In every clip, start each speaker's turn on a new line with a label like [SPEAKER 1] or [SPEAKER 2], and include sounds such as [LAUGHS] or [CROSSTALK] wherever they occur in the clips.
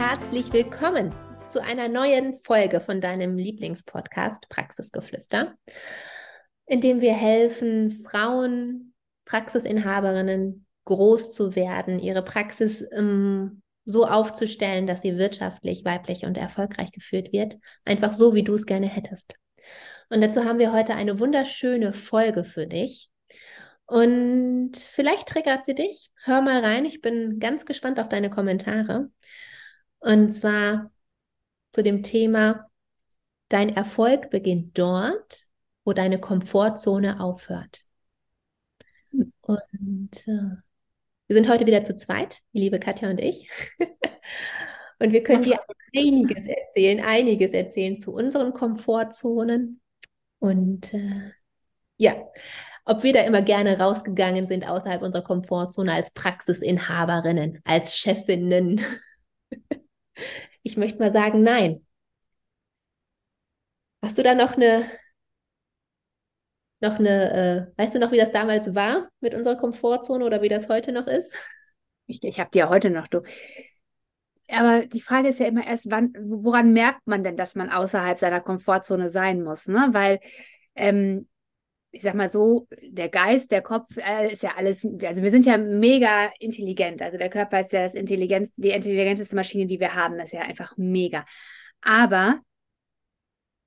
[SPEAKER 1] Herzlich willkommen zu einer neuen Folge von deinem Lieblingspodcast Praxisgeflüster, in dem wir helfen, Frauen, Praxisinhaberinnen groß zu werden, ihre Praxis ähm, so aufzustellen, dass sie wirtschaftlich, weiblich und erfolgreich geführt wird, einfach so, wie du es gerne hättest. Und dazu haben wir heute eine wunderschöne Folge für dich. Und vielleicht triggert sie dich. Hör mal rein. Ich bin ganz gespannt auf deine Kommentare. Und zwar zu dem Thema, dein Erfolg beginnt dort, wo deine Komfortzone aufhört. Und äh, wir sind heute wieder zu zweit, die liebe Katja und ich. [LAUGHS] und wir können dir einiges erzählen, einiges erzählen zu unseren Komfortzonen. Und äh, ja, ob wir da immer gerne rausgegangen sind außerhalb unserer Komfortzone als Praxisinhaberinnen, als Chefinnen. [LAUGHS] ich möchte mal sagen, nein. Hast du da noch eine, noch eine, äh, weißt du noch, wie das damals war mit unserer Komfortzone oder wie das heute noch ist?
[SPEAKER 2] Ich, ich habe die ja heute noch, du. Aber die Frage ist ja immer erst, wann, woran merkt man denn, dass man außerhalb seiner Komfortzone sein muss? Ne? Weil ähm, ich sag mal so, der Geist, der Kopf äh, ist ja alles, also wir sind ja mega intelligent. Also der Körper ist ja das Intelligenz, die intelligenteste Maschine, die wir haben. Das ist ja einfach mega. Aber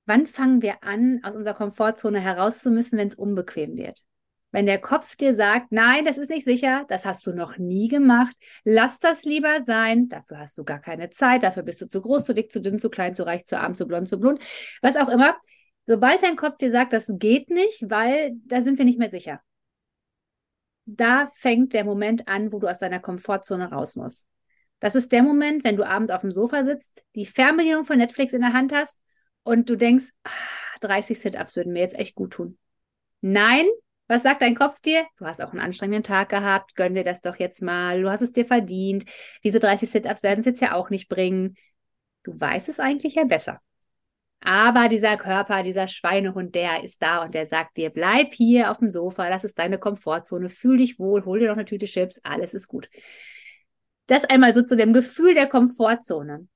[SPEAKER 2] wann fangen wir an, aus unserer Komfortzone heraus wenn es unbequem wird? Wenn der Kopf dir sagt, nein, das ist nicht sicher, das hast du noch nie gemacht, lass das lieber sein, dafür hast du gar keine Zeit, dafür bist du zu groß, zu dick, zu dünn, zu klein, zu reich, zu arm, zu blond, zu blond, was auch immer, Sobald dein Kopf dir sagt, das geht nicht, weil da sind wir nicht mehr sicher. Da fängt der Moment an, wo du aus deiner Komfortzone raus musst. Das ist der Moment, wenn du abends auf dem Sofa sitzt, die Fernbedienung von Netflix in der Hand hast und du denkst, 30 ah, Sit-ups würden mir jetzt echt gut tun. Nein, was sagt dein Kopf dir? Du hast auch einen anstrengenden Tag gehabt, gönn dir das doch jetzt mal, du hast es dir verdient. Diese 30 Sit-ups werden es jetzt ja auch nicht bringen. Du weißt es eigentlich ja besser. Aber dieser Körper, dieser Schweinehund, der ist da und der sagt dir, bleib hier auf dem Sofa, das ist deine Komfortzone, fühl dich wohl, hol dir noch eine Tüte Chips, alles ist gut. Das einmal so zu dem Gefühl der Komfortzone.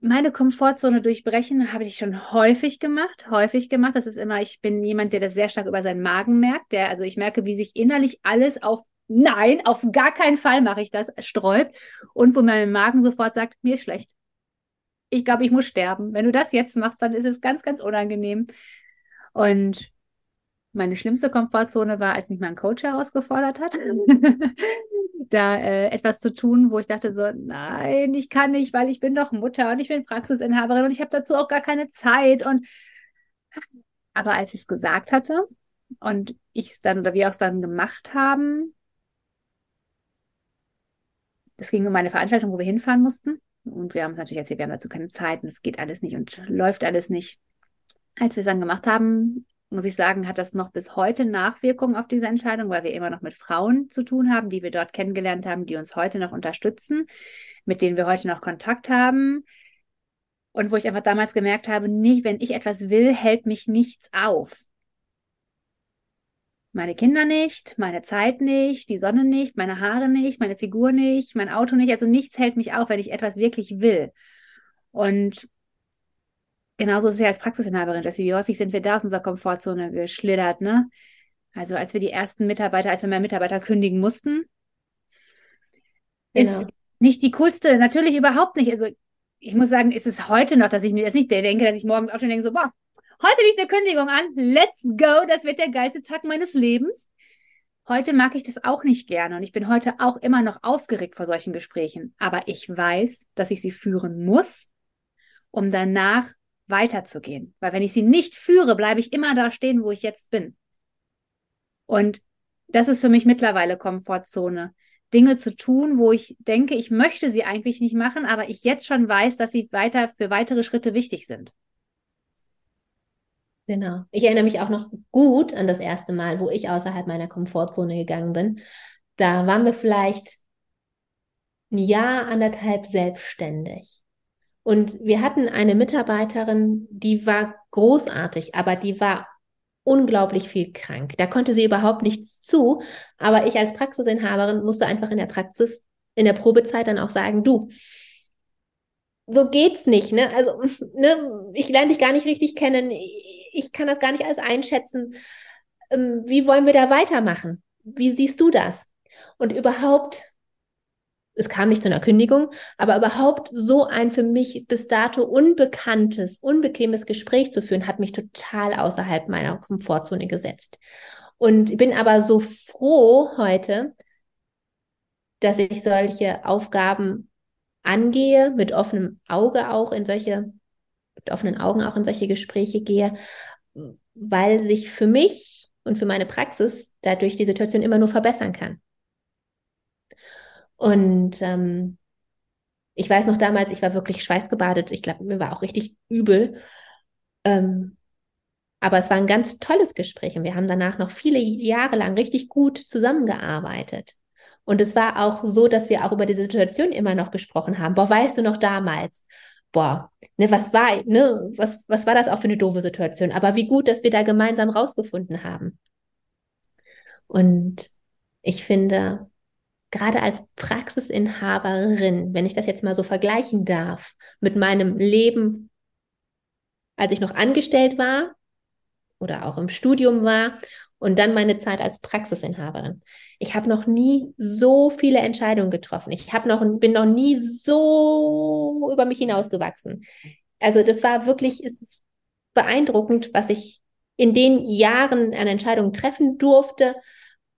[SPEAKER 2] Meine Komfortzone durchbrechen habe ich schon häufig gemacht, häufig gemacht. Das ist immer, ich bin jemand, der das sehr stark über seinen Magen merkt, der, also ich merke, wie sich innerlich alles auf Nein, auf gar keinen Fall mache ich das, sträubt und wo mein Magen sofort sagt, mir ist schlecht ich glaube, ich muss sterben. Wenn du das jetzt machst, dann ist es ganz, ganz unangenehm. Und meine schlimmste Komfortzone war, als mich mein Coach herausgefordert hat, [LAUGHS] da äh, etwas zu tun, wo ich dachte so, nein, ich kann nicht, weil ich bin doch Mutter und ich bin Praxisinhaberin und ich habe dazu auch gar keine Zeit. Und aber als ich es gesagt hatte und ich es dann oder wir auch es dann gemacht haben, das ging um eine Veranstaltung, wo wir hinfahren mussten. Und wir haben es natürlich erzählt, wir haben dazu keine Zeit und es geht alles nicht und läuft alles nicht. Als wir es dann gemacht haben, muss ich sagen, hat das noch bis heute Nachwirkungen auf diese Entscheidung, weil wir immer noch mit Frauen zu tun haben, die wir dort kennengelernt haben, die uns heute noch unterstützen, mit denen wir heute noch Kontakt haben. Und wo ich einfach damals gemerkt habe, nicht, wenn ich etwas will, hält mich nichts auf. Meine Kinder nicht, meine Zeit nicht, die Sonne nicht, meine Haare nicht, meine Figur nicht, mein Auto nicht. Also nichts hält mich auf, wenn ich etwas wirklich will. Und genauso ist es ja als Praxisinhaberin, Jessie. Wie häufig sind wir da aus unserer Komfortzone geschlittert, ne? Also als wir die ersten Mitarbeiter, als wir mehr Mitarbeiter kündigen mussten, genau. ist nicht die coolste, natürlich überhaupt nicht. Also ich muss sagen, ist es heute noch, dass ich jetzt nicht denke, dass ich morgens aufstehe und denke so, boah, Heute liegt eine Kündigung an. Let's go. Das wird der geilste Tag meines Lebens. Heute mag ich das auch nicht gerne und ich bin heute auch immer noch aufgeregt vor solchen Gesprächen. Aber ich weiß, dass ich sie führen muss, um danach weiterzugehen. Weil wenn ich sie nicht führe, bleibe ich immer da stehen, wo ich jetzt bin. Und das ist für mich mittlerweile Komfortzone. Dinge zu tun, wo ich denke, ich möchte sie eigentlich nicht machen, aber ich jetzt schon weiß, dass sie weiter für weitere Schritte wichtig sind.
[SPEAKER 1] Genau. Ich erinnere mich auch noch gut an das erste Mal, wo ich außerhalb meiner Komfortzone gegangen bin. Da waren wir vielleicht ein Jahr, anderthalb selbstständig. Und wir hatten eine Mitarbeiterin, die war großartig, aber die war unglaublich viel krank. Da konnte sie überhaupt nichts zu. Aber ich als Praxisinhaberin musste einfach in der Praxis, in der Probezeit dann auch sagen, du, so geht's nicht, ne? Also, [LAUGHS] ne, ich lerne dich gar nicht richtig kennen. Ich kann das gar nicht alles einschätzen. Ähm, wie wollen wir da weitermachen? Wie siehst du das? Und überhaupt es kam nicht zu einer Kündigung, aber überhaupt so ein für mich bis dato unbekanntes, unbequemes Gespräch zu führen, hat mich total außerhalb meiner Komfortzone gesetzt. Und bin aber so froh heute, dass ich solche Aufgaben angehe, mit offenem Auge auch in solche, mit offenen Augen auch in solche Gespräche gehe, weil sich für mich und für meine Praxis dadurch die Situation immer nur verbessern kann. Und ähm, ich weiß noch damals, ich war wirklich schweißgebadet. Ich glaube, mir war auch richtig übel. Ähm, aber es war ein ganz tolles Gespräch und wir haben danach noch viele Jahre lang richtig gut zusammengearbeitet. Und es war auch so, dass wir auch über diese Situation immer noch gesprochen haben. Boah, weißt du noch damals? Boah, ne, was war, ne, was, was war das auch für eine doofe Situation? Aber wie gut, dass wir da gemeinsam rausgefunden haben. Und ich finde, gerade als Praxisinhaberin, wenn ich das jetzt mal so vergleichen darf, mit meinem Leben, als ich noch angestellt war oder auch im Studium war und dann meine Zeit als Praxisinhaberin. Ich habe noch nie so viele Entscheidungen getroffen. Ich habe noch bin noch nie so über mich hinausgewachsen. Also das war wirklich ist beeindruckend, was ich in den Jahren an Entscheidungen treffen durfte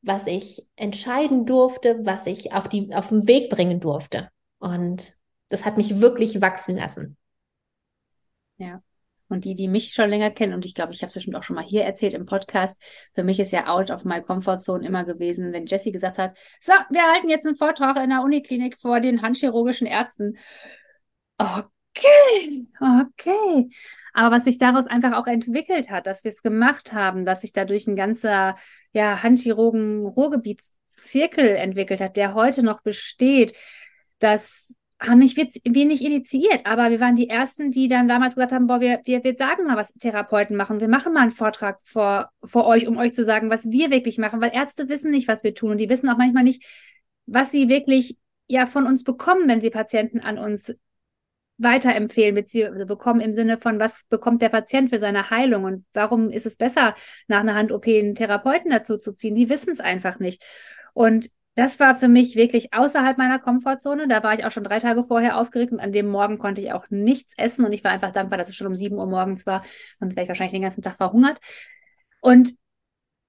[SPEAKER 1] was ich entscheiden durfte, was ich auf, die, auf den Weg bringen durfte. Und das hat mich wirklich wachsen lassen.
[SPEAKER 2] Ja. Und die, die mich schon länger kennen, und ich glaube, ich habe es bestimmt auch schon mal hier erzählt im Podcast, für mich ist ja out of my comfort zone immer gewesen, wenn Jessie gesagt hat, so, wir halten jetzt einen Vortrag in der Uniklinik vor den handchirurgischen Ärzten. Okay, okay. Aber was sich daraus einfach auch entwickelt hat, dass wir es gemacht haben, dass sich dadurch ein ganzer ja, Handchirurgen-Ruhrgebietszirkel entwickelt hat, der heute noch besteht, das haben mich wenig initiiert, aber wir waren die Ersten, die dann damals gesagt haben, boah, wir, wir, wir sagen mal, was Therapeuten machen. Wir machen mal einen Vortrag vor, vor euch, um euch zu sagen, was wir wirklich machen, weil Ärzte wissen nicht, was wir tun und die wissen auch manchmal nicht, was sie wirklich ja von uns bekommen, wenn sie Patienten an uns weiterempfehlen beziehungsweise bekommen im Sinne von, was bekommt der Patient für seine Heilung und warum ist es besser, nach einer Hand-OP einen Therapeuten dazu zu ziehen? Die wissen es einfach nicht. Und das war für mich wirklich außerhalb meiner Komfortzone. Da war ich auch schon drei Tage vorher aufgeregt und an dem Morgen konnte ich auch nichts essen und ich war einfach dankbar, dass es schon um sieben Uhr morgens war, sonst wäre ich wahrscheinlich den ganzen Tag verhungert. Und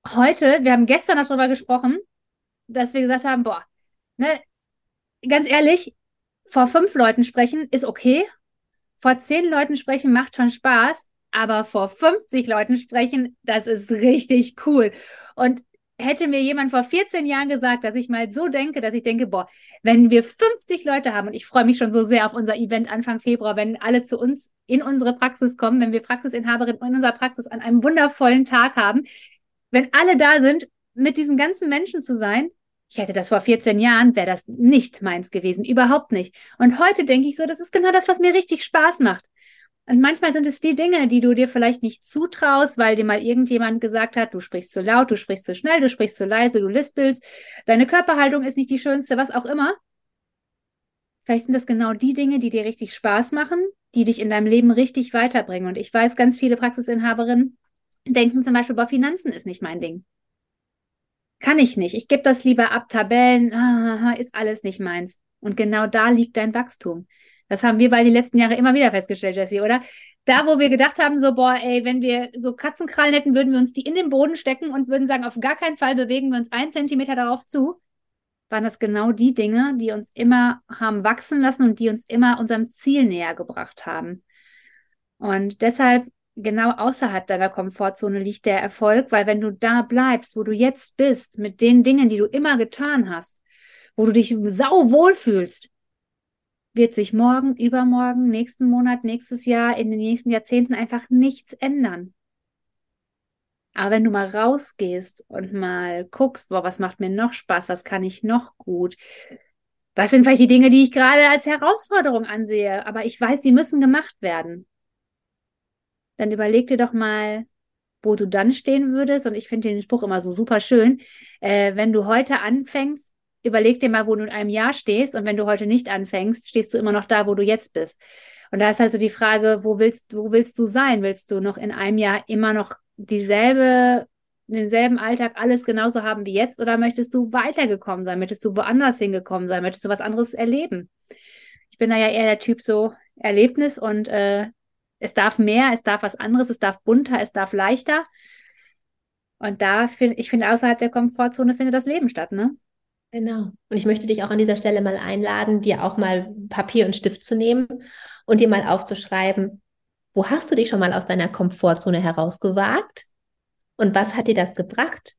[SPEAKER 2] heute, wir haben gestern noch darüber gesprochen, dass wir gesagt haben, boah, ne, ganz ehrlich, vor fünf Leuten sprechen ist okay. Vor zehn Leuten sprechen macht schon Spaß. Aber vor 50 Leuten sprechen, das ist richtig cool. Und hätte mir jemand vor 14 Jahren gesagt, dass ich mal so denke, dass ich denke, boah, wenn wir 50 Leute haben, und ich freue mich schon so sehr auf unser Event Anfang Februar, wenn alle zu uns in unsere Praxis kommen, wenn wir Praxisinhaberinnen in unserer Praxis an einem wundervollen Tag haben, wenn alle da sind, mit diesen ganzen Menschen zu sein, ich hätte das vor 14 Jahren, wäre das nicht meins gewesen, überhaupt nicht. Und heute denke ich so, das ist genau das, was mir richtig Spaß macht. Und manchmal sind es die Dinge, die du dir vielleicht nicht zutraust, weil dir mal irgendjemand gesagt hat, du sprichst zu laut, du sprichst zu schnell, du sprichst zu leise, du lispelst, deine Körperhaltung ist nicht die schönste, was auch immer. Vielleicht sind das genau die Dinge, die dir richtig Spaß machen, die dich in deinem Leben richtig weiterbringen. Und ich weiß, ganz viele Praxisinhaberinnen denken zum Beispiel, boah, Finanzen ist nicht mein Ding. Kann ich nicht. Ich gebe das lieber ab. Tabellen ist alles nicht meins. Und genau da liegt dein Wachstum. Das haben wir bei den letzten Jahren immer wieder festgestellt, Jesse, oder? Da, wo wir gedacht haben, so, boah, ey, wenn wir so Katzenkrallen hätten, würden wir uns die in den Boden stecken und würden sagen, auf gar keinen Fall bewegen wir uns einen Zentimeter darauf zu, waren das genau die Dinge, die uns immer haben wachsen lassen und die uns immer unserem Ziel näher gebracht haben. Und deshalb genau außerhalb deiner Komfortzone liegt der Erfolg, weil wenn du da bleibst, wo du jetzt bist, mit den Dingen, die du immer getan hast, wo du dich sau wohl fühlst, wird sich morgen, übermorgen, nächsten Monat, nächstes Jahr, in den nächsten Jahrzehnten einfach nichts ändern. Aber wenn du mal rausgehst und mal guckst, boah, was macht mir noch Spaß, was kann ich noch gut, was sind vielleicht die Dinge, die ich gerade als Herausforderung ansehe, aber ich weiß, die müssen gemacht werden. Dann überleg dir doch mal, wo du dann stehen würdest. Und ich finde den Spruch immer so super schön. Äh, wenn du heute anfängst, überleg dir mal, wo du in einem Jahr stehst. Und wenn du heute nicht anfängst, stehst du immer noch da, wo du jetzt bist. Und da ist also die Frage, wo willst, wo willst du sein? Willst du noch in einem Jahr immer noch dieselbe denselben Alltag alles genauso haben wie jetzt oder möchtest du weitergekommen sein? Möchtest du woanders hingekommen sein? Möchtest du was anderes erleben? Ich bin da ja eher der Typ so Erlebnis und äh, es darf mehr, es darf was anderes, es darf bunter, es darf leichter. Und da finde ich finde außerhalb der Komfortzone findet das Leben statt, ne?
[SPEAKER 1] Genau. Und ich möchte dich auch an dieser Stelle mal einladen, dir auch mal Papier und Stift zu nehmen und dir mal aufzuschreiben, wo hast du dich schon mal aus deiner Komfortzone herausgewagt? Und was hat dir das gebracht?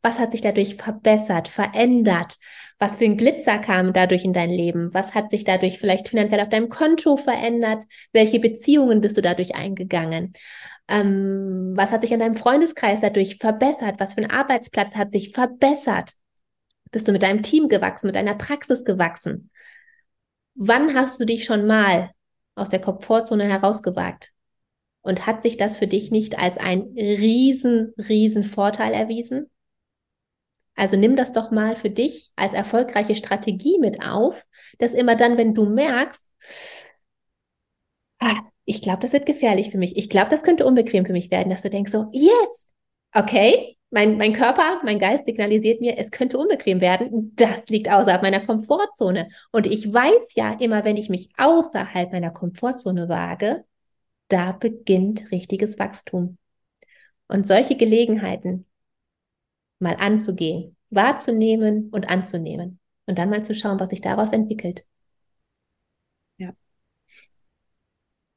[SPEAKER 1] Was hat sich dadurch verbessert, verändert? Was für ein Glitzer kam dadurch in dein Leben? Was hat sich dadurch vielleicht finanziell auf deinem Konto verändert? Welche Beziehungen bist du dadurch eingegangen? Ähm, was hat sich an deinem Freundeskreis dadurch verbessert? Was für ein Arbeitsplatz hat sich verbessert? Bist du mit deinem Team gewachsen, mit deiner Praxis gewachsen? Wann hast du dich schon mal aus der Komfortzone herausgewagt? Und hat sich das für dich nicht als ein riesen, riesen Vorteil erwiesen? Also nimm das doch mal für dich als erfolgreiche Strategie mit auf, dass immer dann, wenn du merkst, ah, ich glaube, das wird gefährlich für mich, ich glaube, das könnte unbequem für mich werden, dass du denkst so, yes, okay, mein, mein Körper, mein Geist signalisiert mir, es könnte unbequem werden. Das liegt außerhalb meiner Komfortzone. Und ich weiß ja immer, wenn ich mich außerhalb meiner Komfortzone wage, da beginnt richtiges Wachstum. Und solche Gelegenheiten mal anzugehen, wahrzunehmen und anzunehmen und dann mal zu schauen, was sich daraus entwickelt.
[SPEAKER 2] Ja.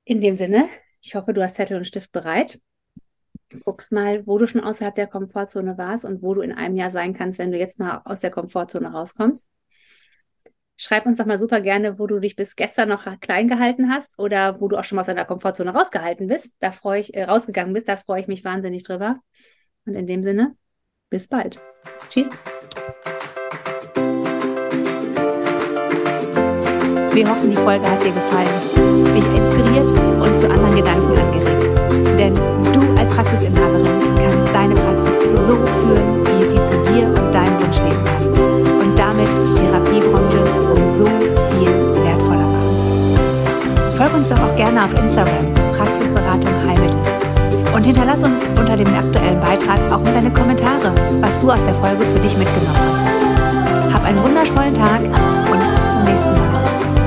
[SPEAKER 2] In dem Sinne, ich hoffe, du hast Zettel und Stift bereit. guckst mal, wo du schon außerhalb der Komfortzone warst und wo du in einem Jahr sein kannst, wenn du jetzt mal aus der Komfortzone rauskommst. Schreib uns doch mal super gerne, wo du dich bis gestern noch klein gehalten hast oder wo du auch schon mal aus deiner Komfortzone rausgehalten bist. Da freue ich, äh, rausgegangen bist. Da freue ich mich wahnsinnig drüber. Und in dem Sinne, bis bald. Tschüss.
[SPEAKER 3] Wir hoffen, die Folge hat dir gefallen, dich inspiriert und zu anderen Gedanken angeregt. Denn du als Praxisinhaberin kannst deine Praxis so führen, wie sie zu dir und deinem Wunschleben passt. Und damit die Therapiebranche so viel wertvoller machen. Folg uns doch auch gerne auf Instagram und hinterlass uns unter dem aktuellen Beitrag auch in deine Kommentare, was du aus der Folge für dich mitgenommen hast. Hab einen wundervollen Tag und bis zum nächsten Mal.